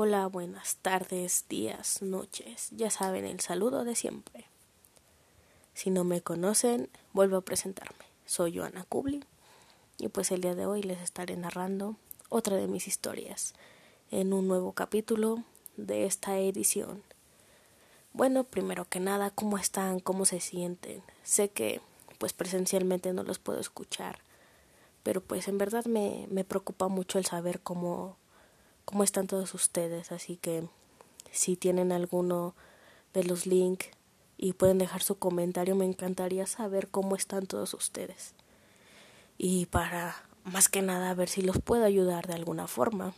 Hola, buenas tardes, días, noches. Ya saben el saludo de siempre. Si no me conocen, vuelvo a presentarme. Soy Joana Kubli y pues el día de hoy les estaré narrando otra de mis historias en un nuevo capítulo de esta edición. Bueno, primero que nada, ¿cómo están? ¿Cómo se sienten? Sé que pues presencialmente no los puedo escuchar, pero pues en verdad me, me preocupa mucho el saber cómo, cómo están todos ustedes, así que si tienen alguno de los links y pueden dejar su comentario, me encantaría saber cómo están todos ustedes. Y para más que nada ver si los puedo ayudar de alguna forma,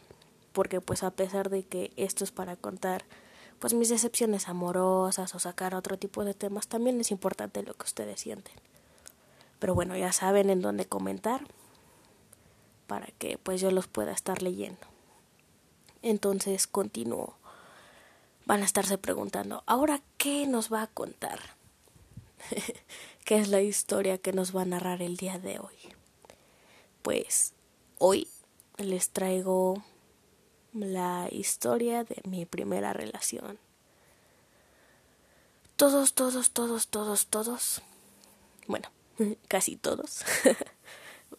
porque pues a pesar de que esto es para contar pues mis decepciones amorosas o sacar otro tipo de temas, también es importante lo que ustedes sienten. Pero bueno, ya saben en dónde comentar para que pues yo los pueda estar leyendo. Entonces continúo. Van a estarse preguntando, ¿ahora qué nos va a contar? ¿Qué es la historia que nos va a narrar el día de hoy? Pues hoy les traigo la historia de mi primera relación. Todos, todos, todos, todos, todos. Bueno, casi todos.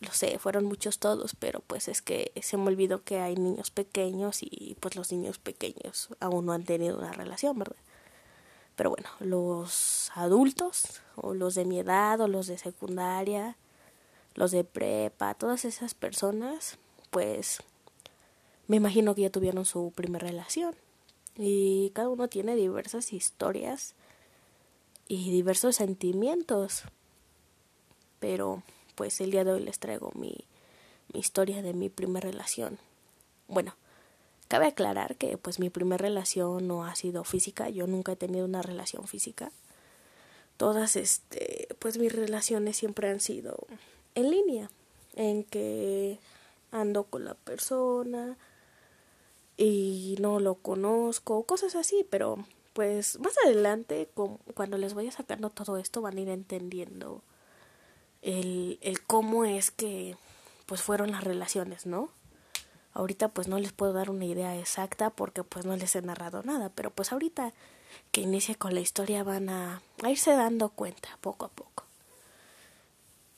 Lo sé, fueron muchos todos, pero pues es que se me olvidó que hay niños pequeños y pues los niños pequeños aún no han tenido una relación, ¿verdad? Pero bueno, los adultos o los de mi edad o los de secundaria, los de prepa, todas esas personas, pues me imagino que ya tuvieron su primera relación y cada uno tiene diversas historias y diversos sentimientos. Pero pues el día de hoy les traigo mi, mi historia de mi primera relación. Bueno, cabe aclarar que pues mi primera relación no ha sido física, yo nunca he tenido una relación física. Todas este pues mis relaciones siempre han sido en línea, en que ando con la persona, y no lo conozco, cosas así, pero pues más adelante, cuando les vaya sacando todo esto, van a ir entendiendo el, el cómo es que pues fueron las relaciones, ¿no? Ahorita pues no les puedo dar una idea exacta porque pues no les he narrado nada, pero pues ahorita que inicie con la historia van a, a irse dando cuenta poco a poco.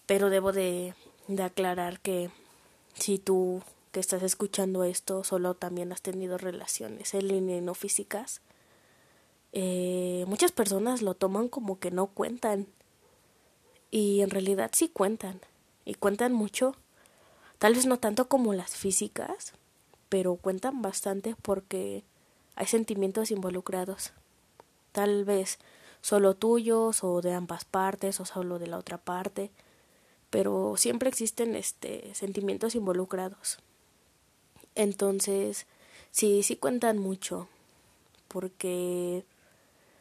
Pero debo de, de aclarar que si tú que estás escuchando esto solo también has tenido relaciones en línea y no físicas, eh, muchas personas lo toman como que no cuentan. Y en realidad sí cuentan. Y cuentan mucho. Tal vez no tanto como las físicas, pero cuentan bastante porque hay sentimientos involucrados. Tal vez solo tuyos o de ambas partes o solo de la otra parte, pero siempre existen este sentimientos involucrados. Entonces, sí, sí cuentan mucho, porque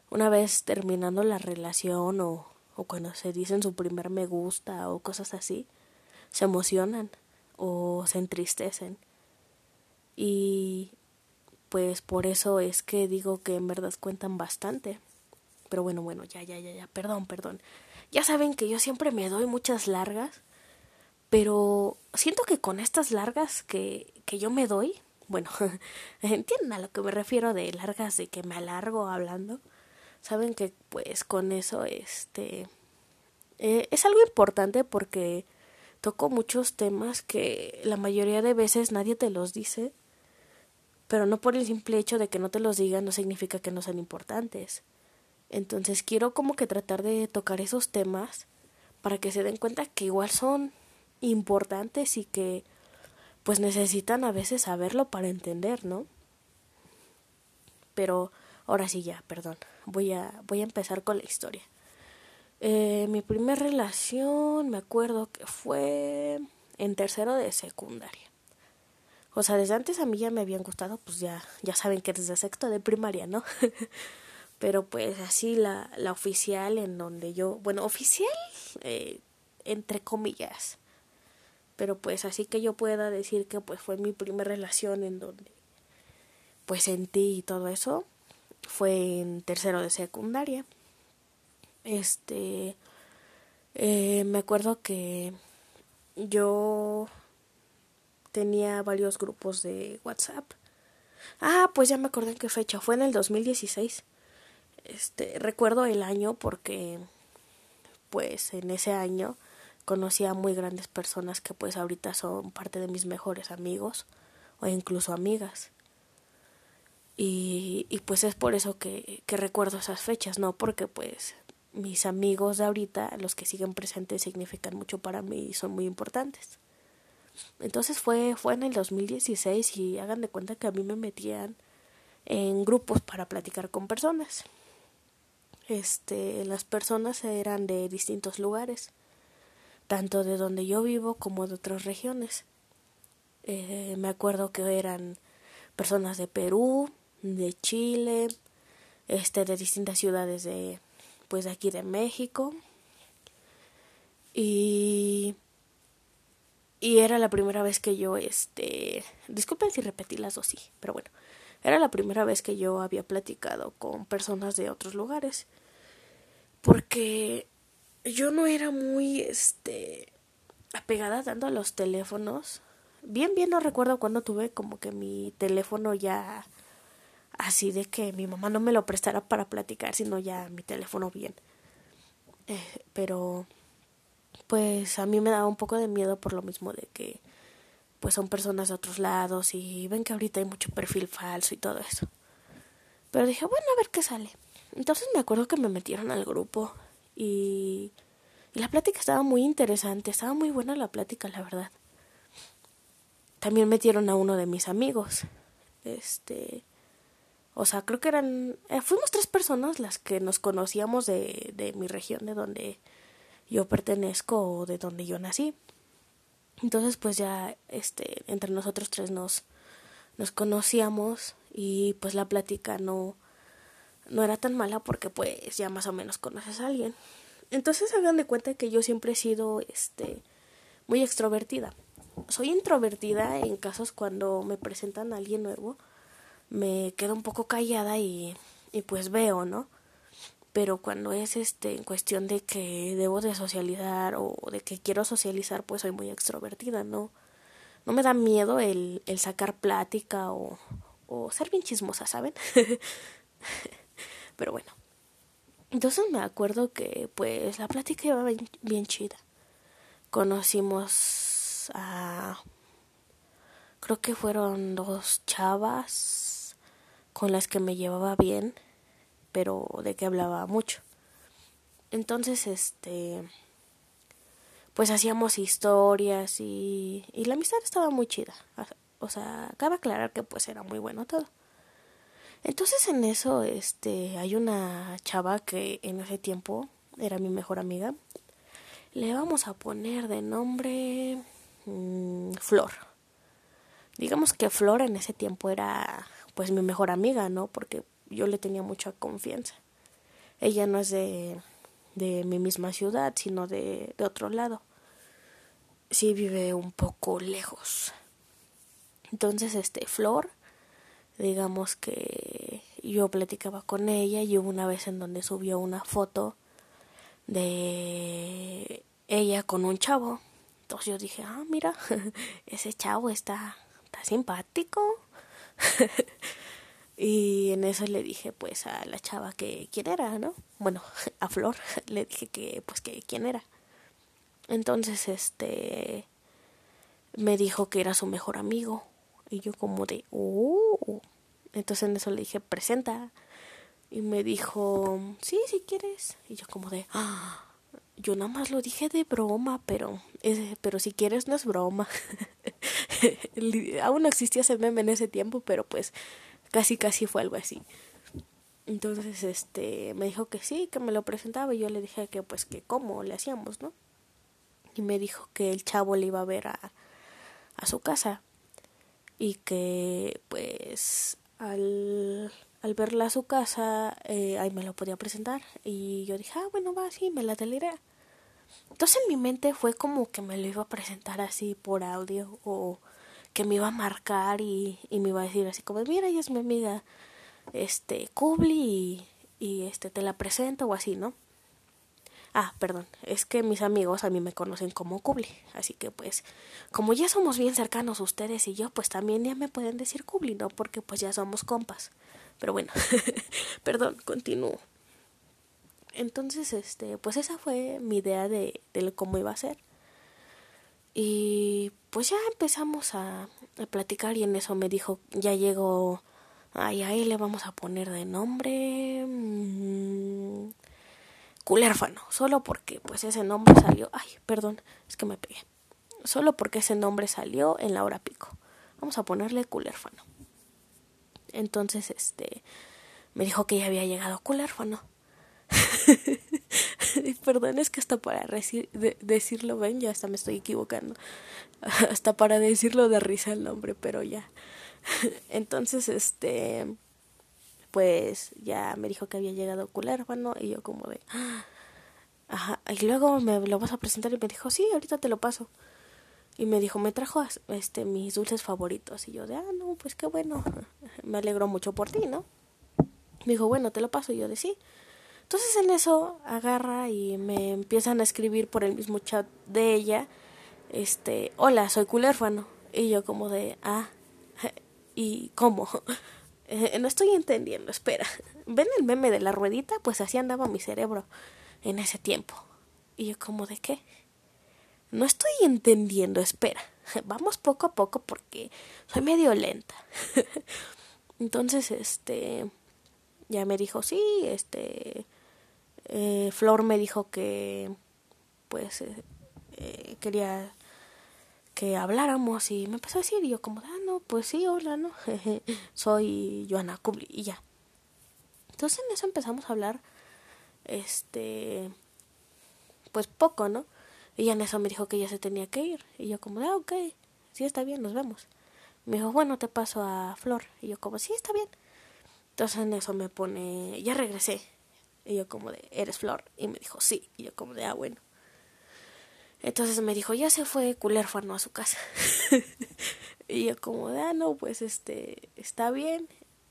una vez terminando la relación o, o cuando se dicen su primer me gusta o cosas así, se emocionan o se entristecen. Y pues por eso es que digo que en verdad cuentan bastante. Pero bueno, bueno, ya, ya, ya, ya, perdón, perdón. Ya saben que yo siempre me doy muchas largas pero siento que con estas largas que, que yo me doy, bueno, entienden a lo que me refiero de largas de que me alargo hablando, saben que pues con eso este eh, es algo importante porque toco muchos temas que la mayoría de veces nadie te los dice, pero no por el simple hecho de que no te los digan no significa que no sean importantes. Entonces quiero como que tratar de tocar esos temas para que se den cuenta que igual son importantes y que pues necesitan a veces saberlo para entender, ¿no? Pero ahora sí ya, perdón, voy a, voy a empezar con la historia. Eh, mi primera relación, me acuerdo que fue en tercero de secundaria. O sea, desde antes a mí ya me habían gustado, pues ya, ya saben que desde sexto de primaria, ¿no? Pero pues así la, la oficial en donde yo, bueno, oficial, eh, entre comillas, pero pues así que yo pueda decir que pues fue mi primera relación en donde pues sentí y todo eso fue en tercero de secundaria este eh, me acuerdo que yo tenía varios grupos de WhatsApp Ah, pues ya me acordé en qué fecha, fue en el 2016. Este, recuerdo el año porque pues en ese año conocí a muy grandes personas que pues ahorita son parte de mis mejores amigos o incluso amigas. Y, y pues es por eso que, que recuerdo esas fechas, ¿no? Porque pues mis amigos de ahorita, los que siguen presentes, significan mucho para mí y son muy importantes. Entonces fue, fue en el 2016 y hagan de cuenta que a mí me metían en grupos para platicar con personas. Este, las personas eran de distintos lugares, tanto de donde yo vivo como de otras regiones. Eh, me acuerdo que eran personas de Perú, de Chile, este, de distintas ciudades de, pues, aquí de México. Y y era la primera vez que yo, este, disculpen si repetí las dos, sí, pero bueno, era la primera vez que yo había platicado con personas de otros lugares. Porque yo no era muy, este, apegada tanto a los teléfonos. Bien, bien no recuerdo cuando tuve como que mi teléfono ya así de que mi mamá no me lo prestara para platicar, sino ya mi teléfono bien. Eh, pero pues a mí me daba un poco de miedo por lo mismo de que pues son personas de otros lados y ven que ahorita hay mucho perfil falso y todo eso. Pero dije, bueno, a ver qué sale. Entonces me acuerdo que me metieron al grupo y, y la plática estaba muy interesante, estaba muy buena la plática, la verdad. También metieron a uno de mis amigos. Este, o sea, creo que eran, eh, fuimos tres personas las que nos conocíamos de, de mi región, de donde yo pertenezco o de donde yo nací. Entonces pues ya este entre nosotros tres nos nos conocíamos y pues la plática no no era tan mala porque pues ya más o menos conoces a alguien. Entonces hagan de cuenta que yo siempre he sido este muy extrovertida. Soy introvertida en casos cuando me presentan a alguien nuevo, me quedo un poco callada y y pues veo, ¿no? pero cuando es este en cuestión de que debo de socializar o de que quiero socializar pues soy muy extrovertida no no me da miedo el, el sacar plática o, o ser bien chismosa saben pero bueno. Entonces me acuerdo que pues la plática iba bien, bien chida. Conocimos a creo que fueron dos chavas con las que me llevaba bien pero de que hablaba mucho. Entonces, este, pues hacíamos historias y, y la amistad estaba muy chida. O sea, cabe aclarar que pues era muy bueno todo. Entonces en eso, este, hay una chava que en ese tiempo era mi mejor amiga. Le vamos a poner de nombre mmm, Flor. Digamos que Flor en ese tiempo era pues mi mejor amiga, ¿no? Porque yo le tenía mucha confianza. Ella no es de, de mi misma ciudad, sino de, de otro lado. Sí vive un poco lejos. Entonces, este, Flor, digamos que yo platicaba con ella y hubo una vez en donde subió una foto de ella con un chavo. Entonces yo dije, ah, mira, ese chavo está, está simpático. Y en eso le dije pues a la chava que quién era, ¿no? Bueno, a Flor le dije que pues que quién era. Entonces este me dijo que era su mejor amigo y yo como de, "Oh." Entonces en eso le dije, "Presenta." Y me dijo, "Sí, si quieres." Y yo como de, "Ah." Yo nada más lo dije de broma, pero pero si quieres no es broma. Aún no existía ese meme en ese tiempo, pero pues casi casi fue algo así. Entonces, este, me dijo que sí, que me lo presentaba y yo le dije que pues que cómo le hacíamos, ¿no? Y me dijo que el chavo le iba a ver a, a su casa y que pues al, al verla a su casa eh, ahí me lo podía presentar y yo dije, ah, bueno, va, sí, me la idea. Entonces en mi mente fue como que me lo iba a presentar así por audio o que me iba a marcar y, y me iba a decir así como, mira, ella es mi amiga, este, Kubli y, y este, te la presento o así, ¿no? Ah, perdón, es que mis amigos a mí me conocen como Kubli, así que pues como ya somos bien cercanos ustedes y yo, pues también ya me pueden decir Kubli, ¿no? Porque pues ya somos compas. Pero bueno, perdón, continúo. Entonces, este, pues esa fue mi idea de, de cómo iba a ser. Y pues ya empezamos a, a platicar y en eso me dijo, ya llegó, ay, ahí le vamos a poner de nombre... Mmm, culérfano, solo porque pues ese nombre salió, ay, perdón, es que me pegué, solo porque ese nombre salió en la hora pico. Vamos a ponerle culérfano. Entonces, este, me dijo que ya había llegado culérfano. perdón, es que hasta para decirlo, ven, ya hasta me estoy equivocando. hasta para decirlo de risa el nombre, pero ya. Entonces, este, pues ya me dijo que había llegado culérfano y yo como de... Ajá, y luego me lo vas a presentar y me dijo, sí, ahorita te lo paso. Y me dijo, me trajo este mis dulces favoritos. Y yo de, ah, no, pues qué bueno. Me alegro mucho por ti, ¿no? Me dijo, bueno, te lo paso. Y yo de, sí. Entonces en eso agarra y me empiezan a escribir por el mismo chat de ella, este, hola, soy culérfano. Y yo como de, ah, ¿y cómo? No estoy entendiendo, espera. ¿Ven el meme de la ruedita? Pues así andaba mi cerebro en ese tiempo. Y yo como de qué? No estoy entendiendo, espera. Vamos poco a poco porque soy medio lenta. Entonces, este, ya me dijo, sí, este, eh, Flor me dijo que, pues, eh, quería que habláramos y me empezó a decir y yo como, ah, no, pues sí, hola, ¿no? Soy Joana Kubli y ya. Entonces en eso empezamos a hablar, este, pues poco, ¿no? Y en eso me dijo que ya se tenía que ir. Y yo como, ah, ok, sí está bien, nos vemos. Me dijo, bueno, te paso a Flor. Y yo como, sí, está bien. Entonces en eso me pone, ya regresé. Y yo como de, ¿eres Flor? Y me dijo, sí. Y yo como de, ah, bueno. Entonces me dijo, ya se fue culérfano a su casa. y yo como de, ah, no, pues este, está bien.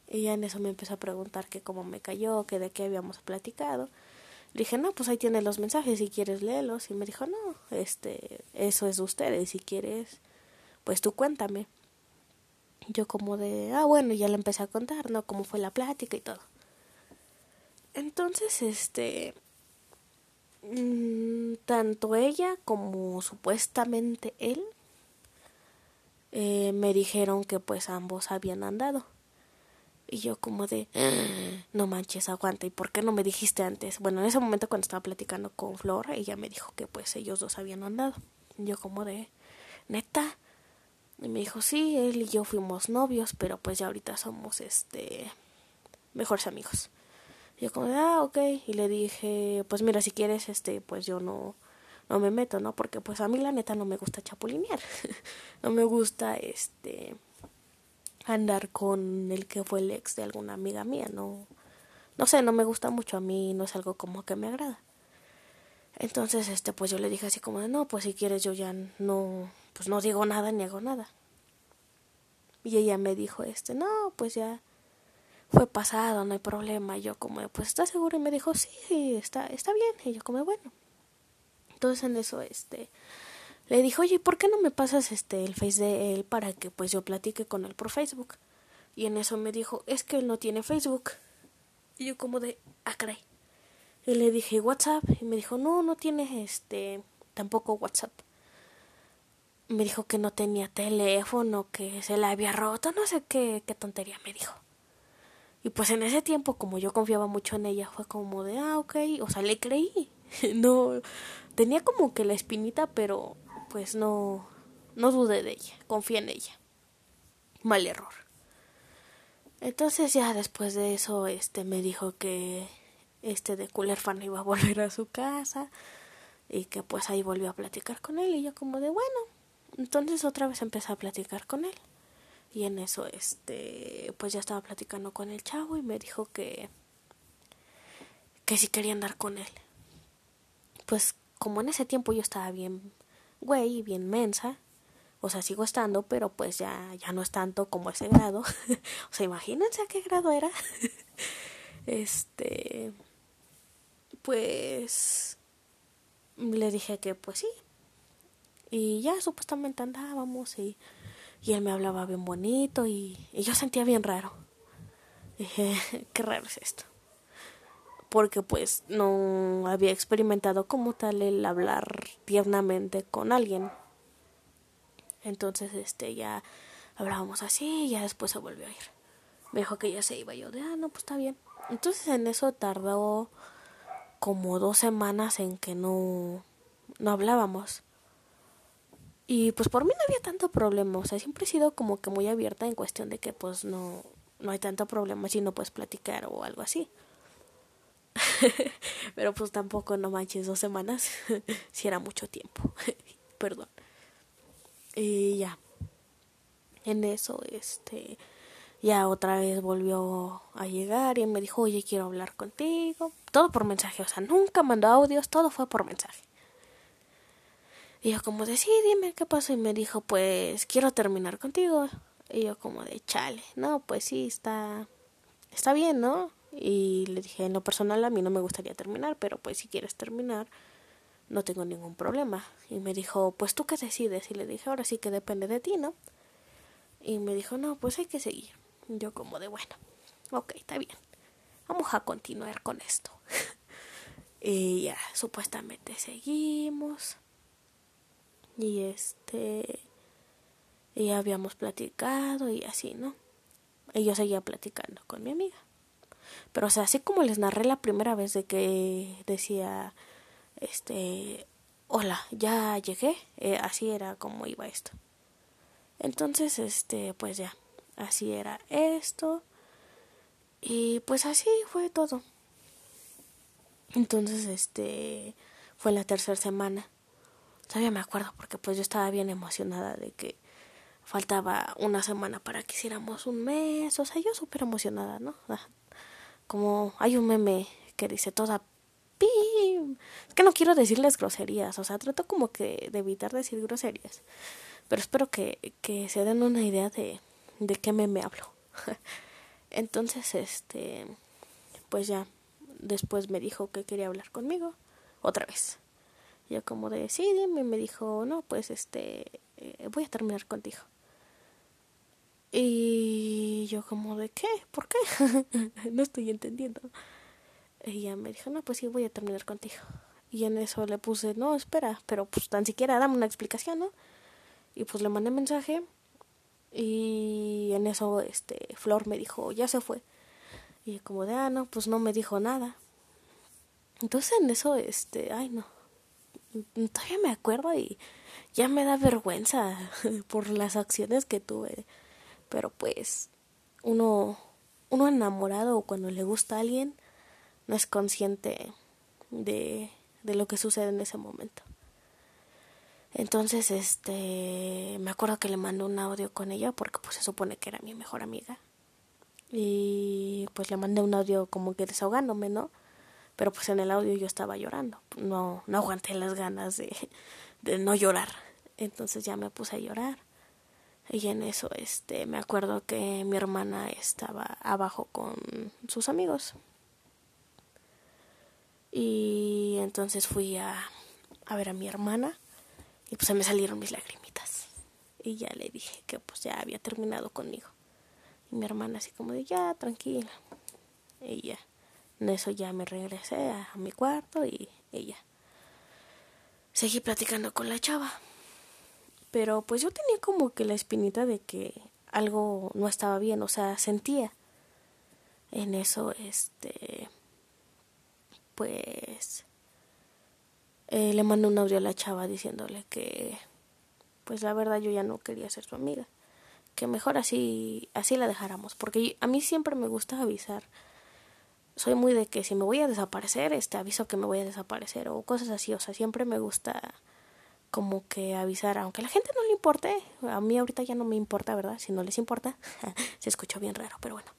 Y ya en eso me empezó a preguntar que cómo me cayó, que de qué habíamos platicado. Le dije, no, pues ahí tienes los mensajes si quieres léelos. Y me dijo, no, este, eso es de ustedes, si quieres, pues tú cuéntame. Yo como de, ah, bueno, ya le empecé a contar, ¿no? Cómo fue la plática y todo. Entonces, este, Mm, tanto ella como supuestamente él eh, me dijeron que pues ambos habían andado. Y yo como de, ah, no manches, aguanta, ¿y por qué no me dijiste antes? Bueno, en ese momento cuando estaba platicando con Flor, ella me dijo que pues ellos dos habían andado. Yo como de, neta. Y me dijo, sí, él y yo fuimos novios, pero pues ya ahorita somos este mejores amigos. Yo como, ah, ok. Y le dije, pues mira, si quieres, este, pues yo no, no me meto, ¿no? Porque pues a mí la neta no me gusta chapulinear. no me gusta, este, andar con el que fue el ex de alguna amiga mía, no. No sé, no me gusta mucho, a mí no es algo como que me agrada. Entonces, este, pues yo le dije así como no, pues si quieres yo ya no, pues no digo nada ni hago nada. Y ella me dijo, este, no, pues ya, fue pasado, no hay problema. Y yo como, pues, ¿estás seguro? Y me dijo, sí, está, está bien. Y yo como, bueno. Entonces en eso, este, le dijo, oye, ¿por qué no me pasas este el face de él para que pues yo platique con él por Facebook? Y en eso me dijo, es que él no tiene Facebook. Y yo como de, ah. Y le dije, WhatsApp. Y me dijo, no, no tiene este, tampoco WhatsApp. Me dijo que no tenía teléfono, que se la había roto, no sé qué, qué tontería me dijo. Y pues en ese tiempo, como yo confiaba mucho en ella, fue como de, ah, ok, o sea, le creí. no, tenía como que la espinita, pero pues no, no dudé de ella, confié en ella. Mal error. Entonces ya después de eso, este me dijo que este de Cooler Fan iba a volver a su casa y que pues ahí volvió a platicar con él y yo como de bueno, entonces otra vez empecé a platicar con él. Y en eso, este, pues ya estaba platicando con el chavo y me dijo que, que si quería andar con él. Pues como en ese tiempo yo estaba bien, güey, bien mensa, o sea, sigo estando, pero pues ya, ya no es tanto como ese grado. o sea, imagínense a qué grado era. este, pues, le dije que pues sí. Y ya supuestamente andábamos y, y él me hablaba bien bonito y, yo sentía bien raro. Dije, qué raro es esto. Porque pues no había experimentado como tal el hablar tiernamente con alguien. Entonces, este, ya hablábamos así y ya después se volvió a ir. Me dijo que ya se iba. Yo de, ah, no, pues está bien. Entonces en eso tardó como dos semanas en que no, no hablábamos. Y pues por mí no había tanto problema, o sea, siempre he sido como que muy abierta en cuestión de que pues no, no hay tanto problema si no puedes platicar o algo así. Pero pues tampoco no manches dos semanas, si era mucho tiempo, perdón. Y ya, en eso, este, ya otra vez volvió a llegar y me dijo, oye, quiero hablar contigo. Todo por mensaje, o sea, nunca mandó audios, todo fue por mensaje. Y yo como de, sí, dime qué pasó. Y me dijo, pues, quiero terminar contigo. Y yo como de, chale, no, pues sí, está, está bien, ¿no? Y le dije, en lo personal a mí no me gustaría terminar, pero pues si quieres terminar, no tengo ningún problema. Y me dijo, pues tú qué decides. Y le dije, ahora sí que depende de ti, ¿no? Y me dijo, no, pues hay que seguir. Yo como de, bueno, ok, está bien. Vamos a continuar con esto. y ya, supuestamente seguimos. Y este... Y habíamos platicado y así, ¿no? Y yo seguía platicando con mi amiga. Pero, o sea, así como les narré la primera vez de que decía, este, hola, ya llegué, eh, así era como iba esto. Entonces, este, pues ya, así era esto. Y pues así fue todo. Entonces, este, fue la tercera semana. Todavía me acuerdo porque pues yo estaba bien emocionada de que faltaba una semana para que hiciéramos un mes. O sea, yo súper emocionada, ¿no? Como hay un meme que dice toda pim. Es que no quiero decirles groserías. O sea, trato como que de evitar decir groserías. Pero espero que, que se den una idea de, de qué me, me hablo. Entonces, este, pues ya, después me dijo que quería hablar conmigo, otra vez. Yo como de, sí, dime, me dijo, no, pues este, eh, voy a terminar contigo. Y yo como de, ¿qué? ¿Por qué? no estoy entendiendo. Ella me dijo, no, pues sí, voy a terminar contigo. Y en eso le puse, no, espera, pero pues tan siquiera dame una explicación, ¿no? Y pues le mandé mensaje y en eso este Flor me dijo, ya se fue. Y como de, ah, no, pues no me dijo nada. Entonces en eso, este, ay no, todavía me acuerdo y ya me da vergüenza por las acciones que tuve. Pero pues uno, uno enamorado o cuando le gusta a alguien no es consciente de, de lo que sucede en ese momento. Entonces, este, me acuerdo que le mandó un audio con ella porque pues se supone que era mi mejor amiga. Y pues le mandé un audio como que desahogándome, ¿no? Pero pues en el audio yo estaba llorando. No, no aguanté las ganas de, no llorar. Entonces ya me puse a llorar. Y en eso, este, me acuerdo que mi hermana estaba abajo con sus amigos. Y entonces fui a, a ver a mi hermana y pues se me salieron mis lagrimitas. Y ya le dije que pues ya había terminado conmigo. Y mi hermana así como de ya, tranquila. Y ya. En eso ya me regresé a, mi cuarto y ella. Seguí platicando con la chava. Pero pues yo tenía como que la espinita de que algo no estaba bien, o sea, sentía. En eso, este, pues eh, le mandó un audio a la chava diciéndole que pues la verdad yo ya no quería ser su amiga que mejor así así la dejáramos porque a mí siempre me gusta avisar soy muy de que si me voy a desaparecer este aviso que me voy a desaparecer o cosas así o sea siempre me gusta como que avisar aunque a la gente no le importe a mí ahorita ya no me importa verdad si no les importa se escuchó bien raro pero bueno.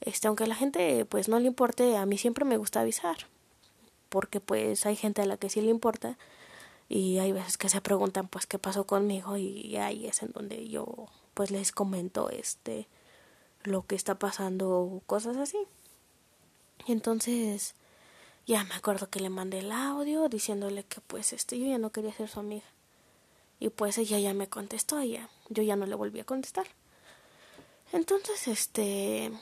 Este aunque a la gente pues no le importe a mí siempre me gusta avisar porque pues hay gente a la que sí le importa y hay veces que se preguntan pues qué pasó conmigo y ahí es en donde yo pues les comento este lo que está pasando cosas así entonces ya me acuerdo que le mandé el audio diciéndole que pues este yo ya no quería ser su amiga. Y pues ella ya me contestó, ya yo ya no le volví a contestar. Entonces, este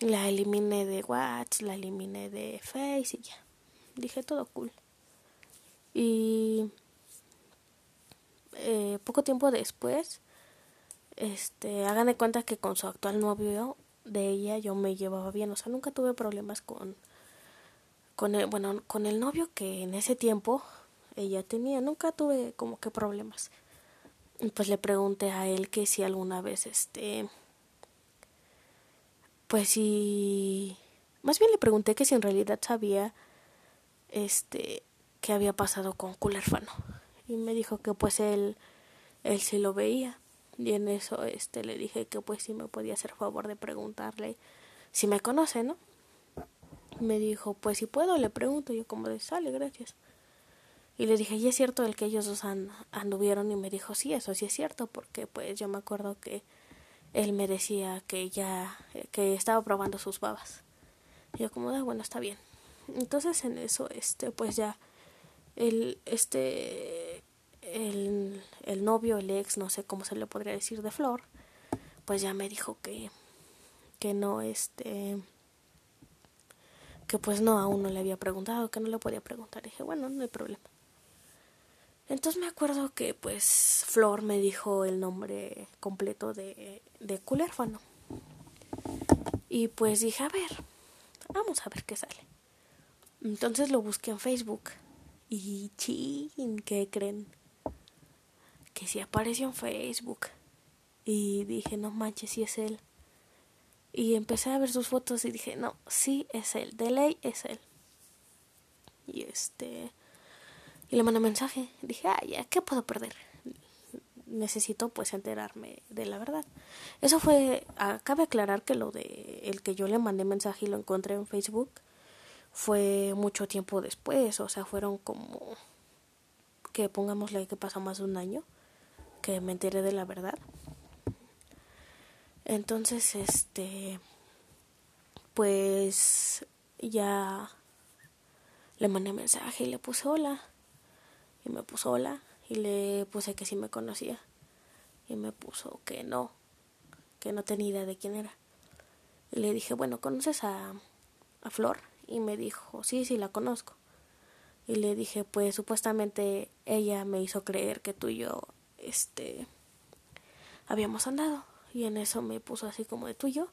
la eliminé de WhatsApp, la eliminé de Face y ya. Dije todo cool. Y eh, poco tiempo después, este, hagan de cuenta que con su actual novio de ella yo me llevaba bien, o sea, nunca tuve problemas con con el, bueno, con el novio que en ese tiempo ella tenía, nunca tuve como que problemas. Y pues le pregunté a él que si alguna vez este pues si más bien le pregunté que si en realidad sabía este qué había pasado con Culerfano y me dijo que pues él él sí lo veía y en eso este le dije que pues sí me podía hacer favor de preguntarle si me conoce, ¿no? Me dijo, pues si puedo, le pregunto. Yo como de, sale, gracias. Y le dije, ¿y es cierto el que ellos dos anduvieron? Y me dijo, sí, eso sí es cierto, porque pues yo me acuerdo que él me decía que ya, que estaba probando sus babas. Y yo como, ah, bueno, está bien. Entonces en eso, este, pues ya, el, este, el, el novio, el ex, no sé cómo se le podría decir de Flor, pues ya me dijo que, que no, este, que pues no, aún no le había preguntado, que no le podía preguntar. dije, bueno, no hay problema. Entonces me acuerdo que pues Flor me dijo el nombre completo de, de Culérfano. Y pues dije, a ver, vamos a ver qué sale. Entonces lo busqué en Facebook. Y chin, ¿qué creen? Que sí apareció en Facebook. Y dije, no manches, si es él. Y empecé a ver sus fotos y dije, no, sí es él, de ley es él. Y este. Y le mandé mensaje. Dije, ah, ya, ¿qué puedo perder? Necesito pues enterarme de la verdad. Eso fue. Cabe aclarar que lo de el que yo le mandé mensaje y lo encontré en Facebook fue mucho tiempo después. O sea, fueron como. Que pongámosle que pasó más de un año que me enteré de la verdad. Entonces, este, pues ya le mandé mensaje y le puse hola. Y me puso hola y le puse que sí me conocía. Y me puso que no, que no tenía idea de quién era. Y le dije, bueno, ¿conoces a, a Flor? Y me dijo, sí, sí, la conozco. Y le dije, pues supuestamente ella me hizo creer que tú y yo, este, habíamos andado. Y en eso me puso así como de tuyo.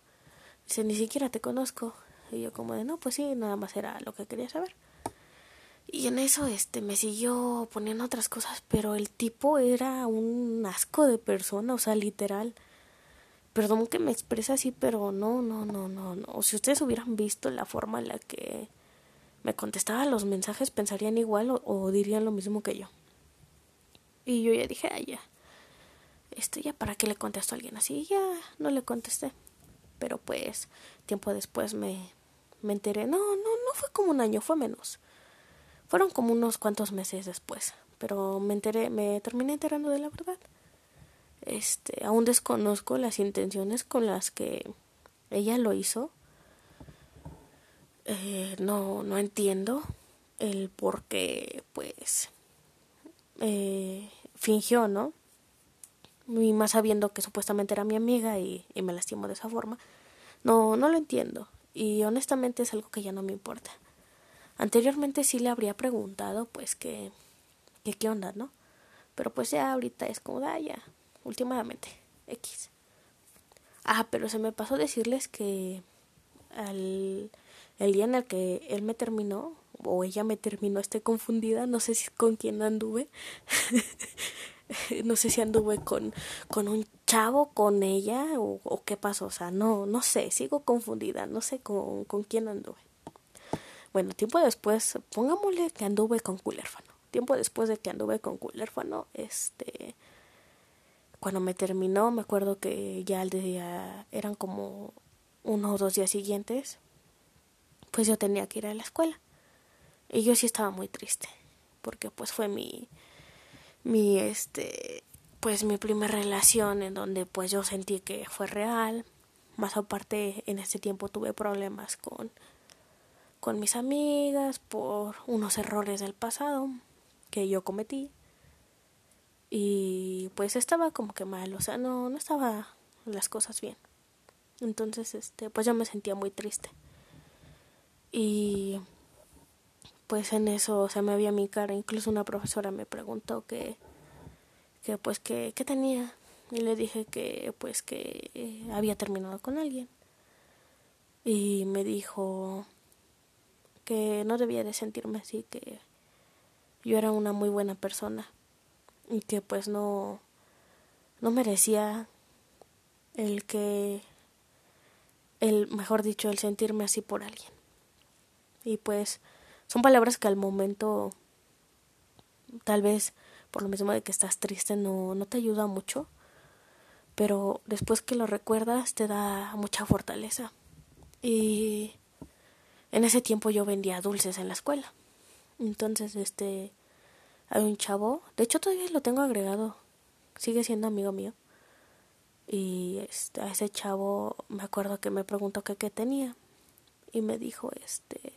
Dice, ni siquiera te conozco. Y yo como de, no, pues sí, nada más era lo que quería saber. Y en eso este me siguió poniendo otras cosas, pero el tipo era un asco de persona, o sea, literal. Perdón que me exprese así, pero no, no, no, no, no. Si ustedes hubieran visto la forma en la que me contestaba los mensajes, pensarían igual o, o dirían lo mismo que yo. Y yo ya dije, ah, ya este, ya para qué le contesto a alguien así, ya no le contesté. Pero pues tiempo después me, me enteré, no, no, no fue como un año, fue menos. Fueron como unos cuantos meses después, pero me enteré, me terminé enterando de la verdad. Este, aún desconozco las intenciones con las que ella lo hizo. Eh, no, no entiendo el por qué, pues, eh, fingió, ¿no? y más sabiendo que supuestamente era mi amiga y, me lastimó de esa forma. No, no lo entiendo y honestamente es algo que ya no me importa. Anteriormente sí le habría preguntado pues que, que qué onda, ¿no? Pero pues ya ahorita es como, ah, ya, últimamente, X. Ah, pero se me pasó decirles que al, el día en el que él me terminó, o ella me terminó, estoy confundida, no sé si con quién anduve. no sé si anduve con, con un chavo, con ella o, qué pasó, o sea, no, no sé, sigo confundida, no sé con, con quién anduve. Bueno, tiempo después, pongámosle que anduve con Culérfano. Tiempo después de que anduve con Culérfano, este, cuando me terminó, me acuerdo que ya el día eran como uno o dos días siguientes, pues yo tenía que ir a la escuela. Y yo sí estaba muy triste, porque pues fue mi, mi este pues mi primera relación en donde pues yo sentí que fue real más aparte en ese tiempo tuve problemas con con mis amigas por unos errores del pasado que yo cometí. Y pues estaba como que mal, o sea, no, no estaba las cosas bien. Entonces, este, pues yo me sentía muy triste. Y pues en eso se me había mi cara, incluso una profesora me preguntó que, que pues que, qué tenía y le dije que pues que eh, había terminado con alguien. Y me dijo que no debía de sentirme así, que yo era una muy buena persona y que pues no no merecía el que el mejor dicho el sentirme así por alguien y pues son palabras que al momento tal vez por lo mismo de que estás triste no no te ayuda mucho pero después que lo recuerdas te da mucha fortaleza. Y en ese tiempo yo vendía dulces en la escuela. Entonces este hay un chavo de hecho todavía lo tengo agregado sigue siendo amigo mío. Y este, a ese chavo me acuerdo que me preguntó que qué tenía. Y me dijo este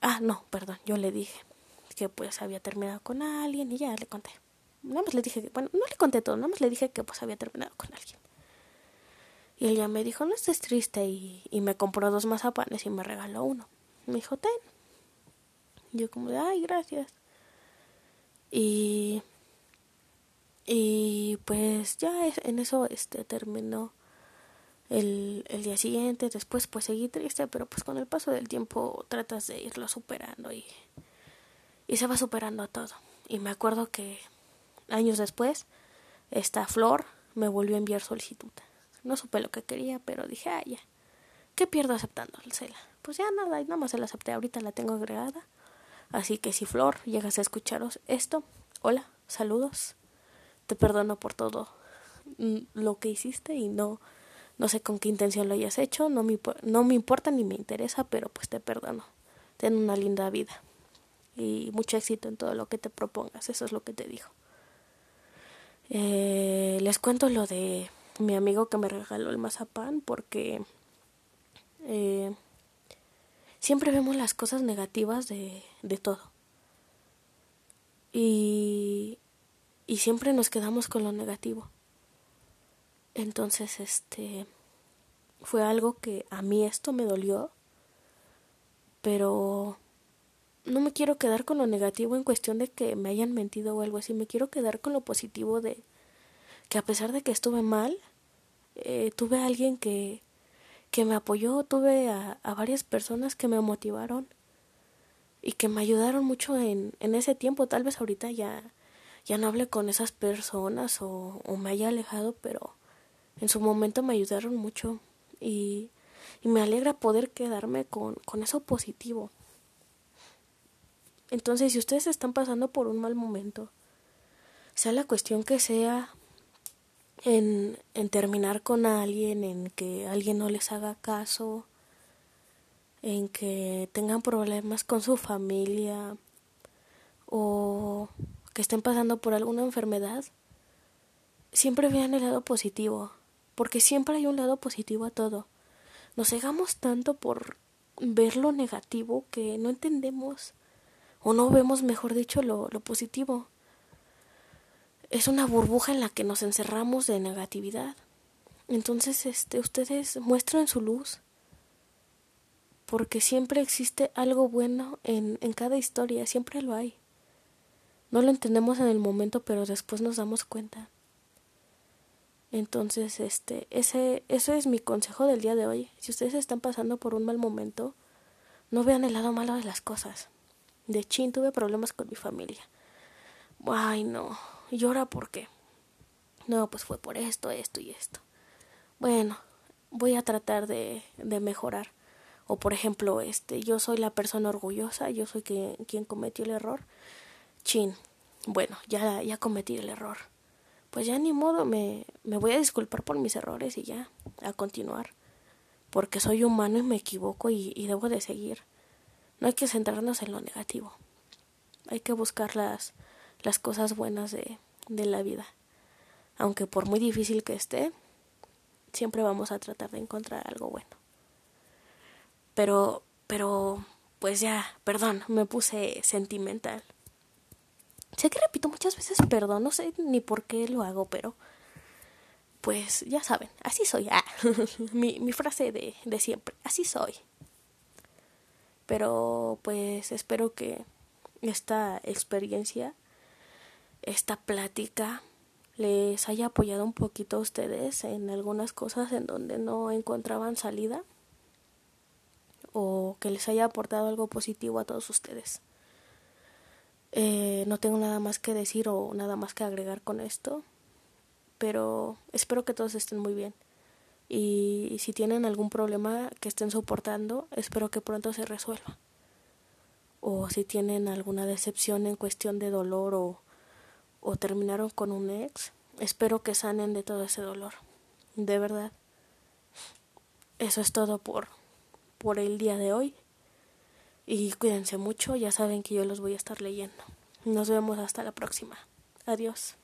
ah no perdón yo le dije que pues había terminado con alguien y ya le conté. Nada más le dije bueno no le conté todo nada más le dije que pues había terminado con alguien. Y él ya me dijo no estés triste y, y me compró dos mazapanes y me regaló uno. Me dijo ten yo como de ay gracias y y pues ya en eso este terminó el, el día siguiente después pues seguí triste pero pues con el paso del tiempo tratas de irlo superando y y se va superando a todo. Y me acuerdo que años después esta flor me volvió a enviar solicitud. No supe lo que quería pero dije ah ya qué pierdo aceptándosela pues ya nada nada más se la acepté ahorita la tengo agregada. Así que si flor llegas a escucharos esto hola saludos te perdono por todo lo que hiciste y no no sé con qué intención lo hayas hecho, no me, no me importa ni me interesa, pero pues te perdono. Ten una linda vida y mucho éxito en todo lo que te propongas, eso es lo que te digo. Eh, les cuento lo de mi amigo que me regaló el mazapán porque eh, siempre vemos las cosas negativas de, de todo. Y, y siempre nos quedamos con lo negativo. Entonces, este fue algo que a mí esto me dolió, pero no me quiero quedar con lo negativo en cuestión de que me hayan mentido o algo así, me quiero quedar con lo positivo de que a pesar de que estuve mal, eh, tuve a alguien que, que me apoyó, tuve a, a varias personas que me motivaron y que me ayudaron mucho en, en ese tiempo, tal vez ahorita ya, ya no hable con esas personas o, o me haya alejado, pero en su momento me ayudaron mucho y, me alegra poder quedarme con, con eso positivo. Entonces, si ustedes están pasando por un mal momento, sea la cuestión que sea, en, en terminar con alguien, en que alguien no les haga caso, en que tengan problemas con su familia o que estén pasando por alguna enfermedad, siempre vean el lado positivo porque siempre hay un lado positivo a todo. Nos cegamos tanto por ver lo negativo que no entendemos o no vemos, mejor dicho, lo, lo positivo. Es una burbuja en la que nos encerramos de negatividad. Entonces, este, ustedes muestran su luz, porque siempre existe algo bueno en, en cada historia, siempre lo hay. No lo entendemos en el momento, pero después nos damos cuenta. Entonces, este, ese, ese es mi consejo del día de hoy. Si ustedes están pasando por un mal momento, no vean el lado malo de las cosas. De chin tuve problemas con mi familia. Ay, no. Llora por qué. No, pues fue por esto, esto y esto. Bueno, voy a tratar de, de mejorar. O por ejemplo, este, yo soy la persona orgullosa, yo soy quien, quien cometió el error. Chin. Bueno, ya, ya cometí el error pues ya ni modo, me, me voy a disculpar por mis errores y ya, a continuar. Porque soy humano y me equivoco y, y debo de seguir. No hay que centrarnos en lo negativo. Hay que buscar las, las cosas buenas de, de la vida. Aunque por muy difícil que esté, siempre vamos a tratar de encontrar algo bueno. Pero Pero, pues ya, perdón, me puse sentimental. Sé que repito muchas veces perdón, no sé ni por qué lo hago, pero pues ya saben, así soy. Ah, mi, frase de siempre, así soy. Pero pues espero que esta experiencia, esta plática, les haya apoyado un poquito a ustedes en algunas cosas en donde no encontraban salida o que les haya aportado algo positivo a todos ustedes. Eh, no tengo nada más que decir o nada más que agregar con esto, pero espero que todos estén muy bien. Y si tienen algún problema que estén soportando, espero que pronto se resuelva. O si tienen alguna decepción en cuestión de dolor o, o terminaron con un ex, espero que sanen de todo ese dolor. De verdad. Eso es todo por, por el día de hoy. Y cuídense mucho, ya saben que yo los voy a estar leyendo. Nos vemos hasta la próxima. Adiós.